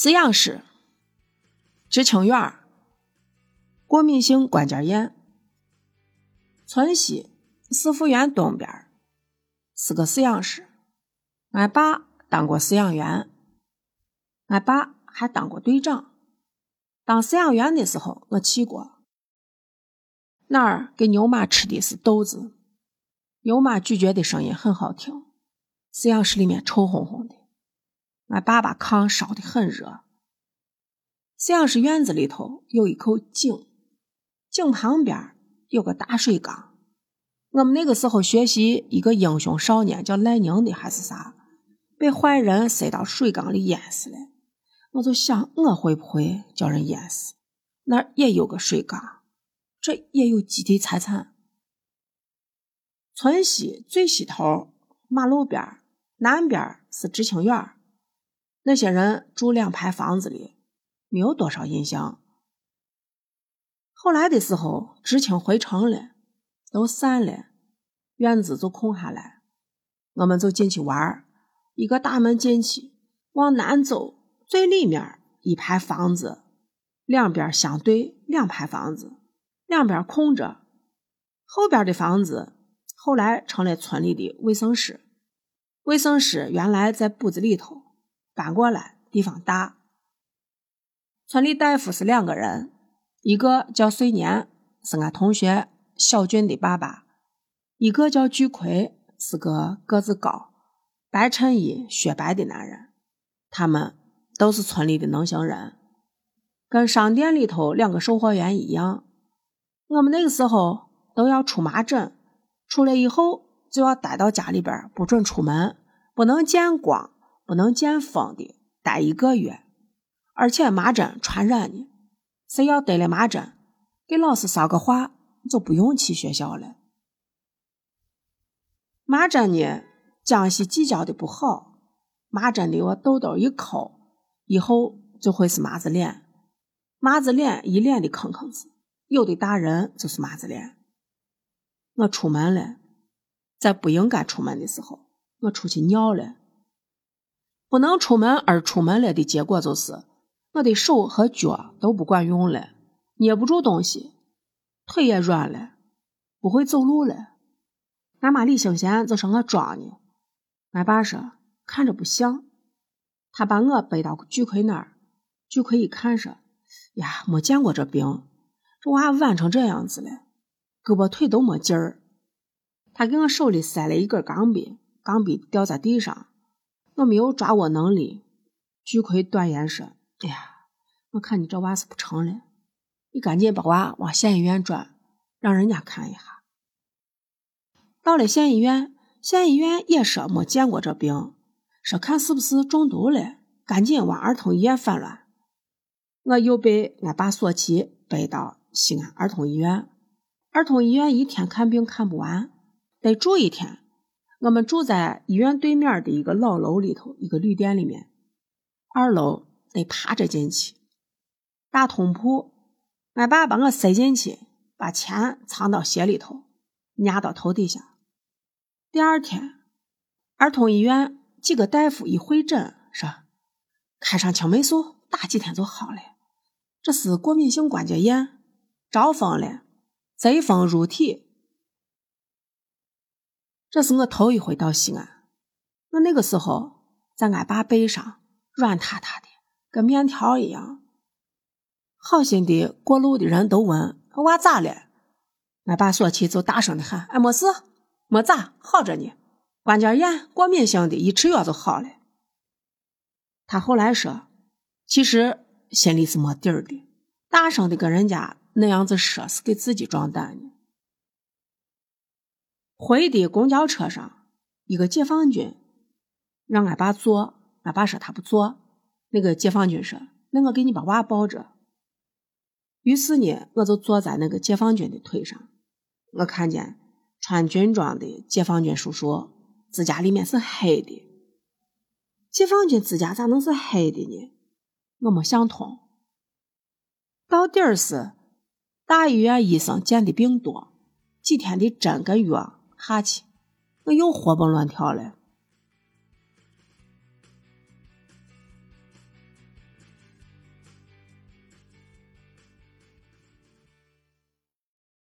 饲养室、知青院儿，过敏性关节炎。村西四福园东边儿是个饲养室，俺爸当过饲养员，俺爸还当过队长。当饲养员的时候，我去过那儿，给牛马吃的是豆子，牛马咀嚼的声音很好听。饲养室里面臭烘烘的。俺爸把炕烧的很热。饲养室院子里头有一口井，井旁边有个大水缸。我们那个时候学习一个英雄少年叫赖宁的还是啥，被坏人塞到水缸里淹死了。我就想，我会不会叫人淹死？那儿也有个水缸，这也有集体财产。村西最西头马路边南边是知青院那些人住两排房子里，没有多少印象。后来的时候，知青回城了，都散了，院子就空下来，我们就进去玩儿一个大门进去，往南走，最里面一排房子，两边相对，两排房子，两边空着。后边的房子后来成了村里的卫生室，卫生室原来在部子里头。搬过来，地方大。村里大夫是两个人，一个叫岁年，是俺同学小俊的爸爸；一个叫巨奎，是个个子高、白衬衣、雪白的男人。他们都是村里的能行人，跟商店里头两个售货员一样。我们那个时候都要出麻疹，出来以后就要待到家里边，不准出门，不能见光。不能见风的，待一个月，而且麻疹传染呢。谁要得了麻疹，给老师捎个话，就不用去学校了。麻疹呢，江西计较的不好，麻疹的我痘痘一抠，以后就会是麻子脸，麻子脸一脸的坑坑子，有的大人就是麻子脸。我出门了，在不应该出门的时候，我出去尿了。不能出门而出门了的结果就是，我的手和脚都不管用了，捏不住东西，腿也软了，不会走路了。俺妈李兴贤就说我装呢，俺爸说看着不像，他把我背到巨奎那儿，巨奎一看说，呀，没见过这病，这娃弯成这样子了，胳膊腿都没劲儿。他给我手里塞了一根钢笔，钢笔掉在地上。我没有抓握能力，巨奎断言说：“哎呀，我看你这娃是不成了，你赶紧把娃往县医院转，让人家看一下。”到了县医院，县医院也说没见过这病，说看是不是中毒了，赶紧往儿童医院翻乱。我又被俺爸索气，背到西安儿童医院。儿童医院一天看病看不完，得住一天。我们住在医院对面的一个老楼里头，一个旅店里面。二楼得爬着进去，大通铺。俺爸把我塞进去，把钱藏到鞋里头，压到头底下。第二天，儿童医院几个大夫一会诊，说开上青霉素，打几天就好了。这是过敏性关节炎，招风了，贼风入体。这是我头一回到西安，我那个时候在俺爸背上，软塌塌的，跟面条一样。好心的过路的人都问娃咋了，俺爸说起就大声的喊：“哎，没事，没咋，好着呢。关节炎，过敏性的，一吃药就好了。”他后来说，其实心里是没底儿的，大声的跟人家那样子说，是给自己壮胆呢。回的公交车上，一个解放军让俺爸坐，俺爸说他不坐。那个解放军说：“那我给你把娃抱着。”于是呢，我就坐在那个解放军的腿上。我看见穿军装的解放军叔叔，指甲里面是黑的。解放军指甲咋能是黑的呢？我没想通。到底是大医院医生见的病多，几天的针跟药。哈气，我又活蹦乱跳了。